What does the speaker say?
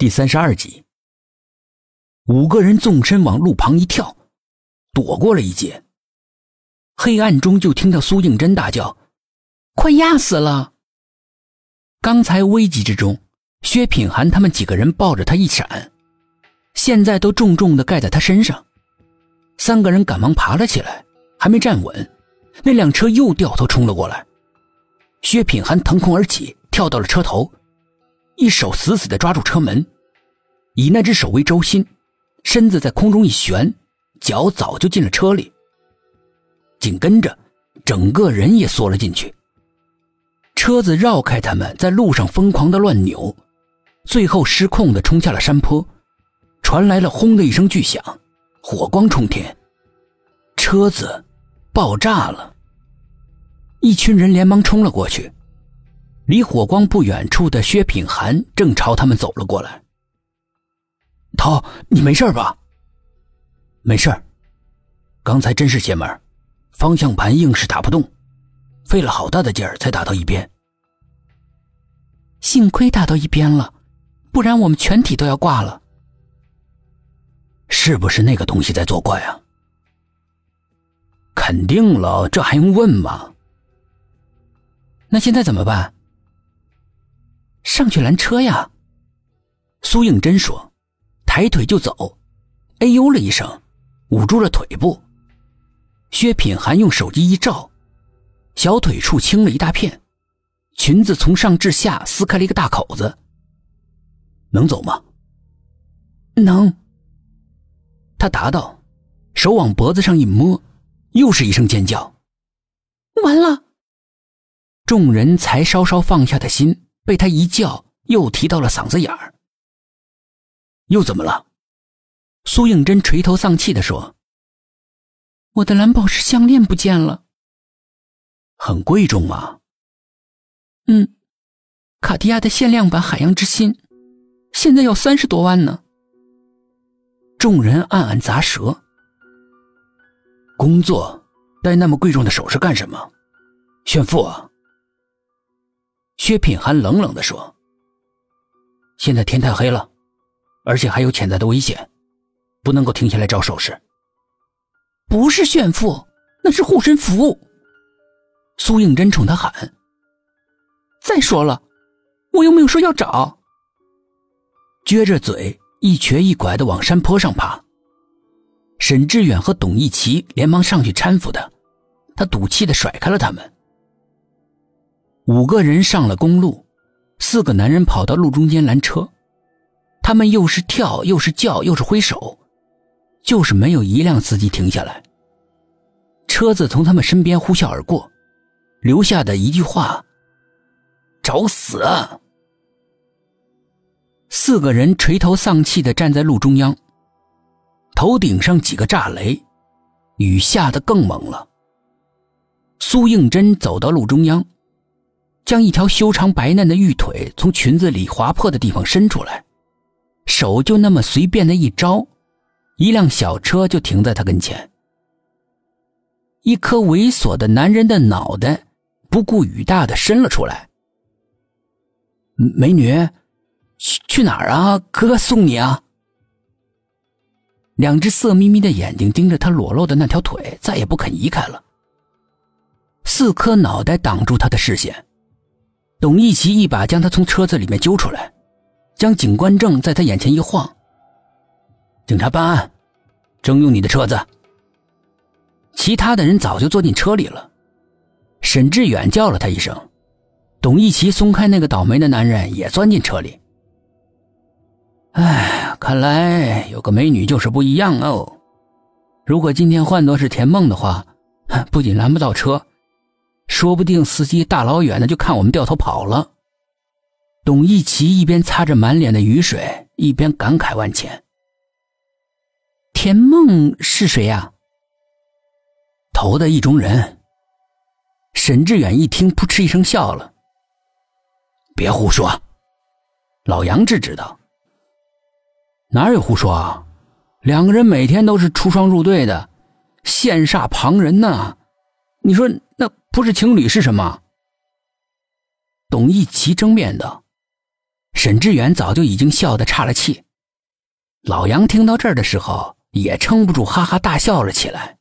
第三十二集，五个人纵身往路旁一跳，躲过了一劫。黑暗中就听到苏应真大叫：“快压死了！”刚才危急之中，薛品涵他们几个人抱着他一闪，现在都重重的盖在他身上。三个人赶忙爬了起来，还没站稳，那辆车又掉头冲了过来。薛品涵腾空而起，跳到了车头。一手死死的抓住车门，以那只手为轴心，身子在空中一旋，脚早就进了车里。紧跟着，整个人也缩了进去。车子绕开他们，在路上疯狂的乱扭，最后失控的冲下了山坡，传来了轰的一声巨响，火光冲天，车子爆炸了。一群人连忙冲了过去。离火光不远处的薛品涵正朝他们走了过来。涛，你没事吧？没事刚才真是邪门，方向盘硬是打不动，费了好大的劲儿才打到一边。幸亏打到一边了，不然我们全体都要挂了。是不是那个东西在作怪啊？肯定了，这还用问吗？那现在怎么办？上去拦车呀！苏应真说，抬腿就走。哎呦了一声，捂住了腿部。薛品涵用手机一照，小腿处青了一大片，裙子从上至下撕开了一个大口子。能走吗？能。他答道，手往脖子上一摸，又是一声尖叫。完了！众人才稍稍放下的心。被他一叫，又提到了嗓子眼儿。又怎么了？苏应真垂头丧气的说：“我的蓝宝石项链不见了。很贵重吗？嗯，卡地亚的限量版海洋之心，现在要三十多万呢。”众人暗暗咂舌。工作戴那么贵重的首饰干什么？炫富啊？薛品涵冷冷的说：“现在天太黑了，而且还有潜在的危险，不能够停下来找首饰。不是炫富，那是护身符。”苏应真冲他喊：“再说了，我又没有说要找。”撅着嘴，一瘸一拐的往山坡上爬。沈志远和董一奇连忙上去搀扶他，他赌气的甩开了他们。五个人上了公路，四个男人跑到路中间拦车，他们又是跳又是叫又是挥手，就是没有一辆司机停下来。车子从他们身边呼啸而过，留下的一句话：“找死！”四个人垂头丧气的站在路中央，头顶上几个炸雷，雨下得更猛了。苏应真走到路中央。将一条修长白嫩的玉腿从裙子里划破的地方伸出来，手就那么随便的一招，一辆小车就停在他跟前。一颗猥琐的男人的脑袋不顾雨大的伸了出来。美女，去去哪儿啊？哥送你啊！两只色眯眯的眼睛盯着他裸露的那条腿，再也不肯移开了。四颗脑袋挡住他的视线。董一奇一把将他从车子里面揪出来，将警官证在他眼前一晃。警察办案，征用你的车子。其他的人早就坐进车里了。沈志远叫了他一声，董一奇松开那个倒霉的男人，也钻进车里。哎，看来有个美女就是不一样哦。如果今天换作是田梦的话，不仅拦不到车。说不定司机大老远的就看我们掉头跑了。董一奇一边擦着满脸的雨水，一边感慨万千。田梦是谁呀？投的意中人。沈志远一听，扑哧一声笑了。别胡说，老杨制止道。哪有胡说啊？两个人每天都是出双入对的，羡煞旁人呢。你说那不是情侣是什么？董一奇争辩道：“沈志远早就已经笑得岔了气。老杨听到这儿的时候，也撑不住哈哈大笑了起来。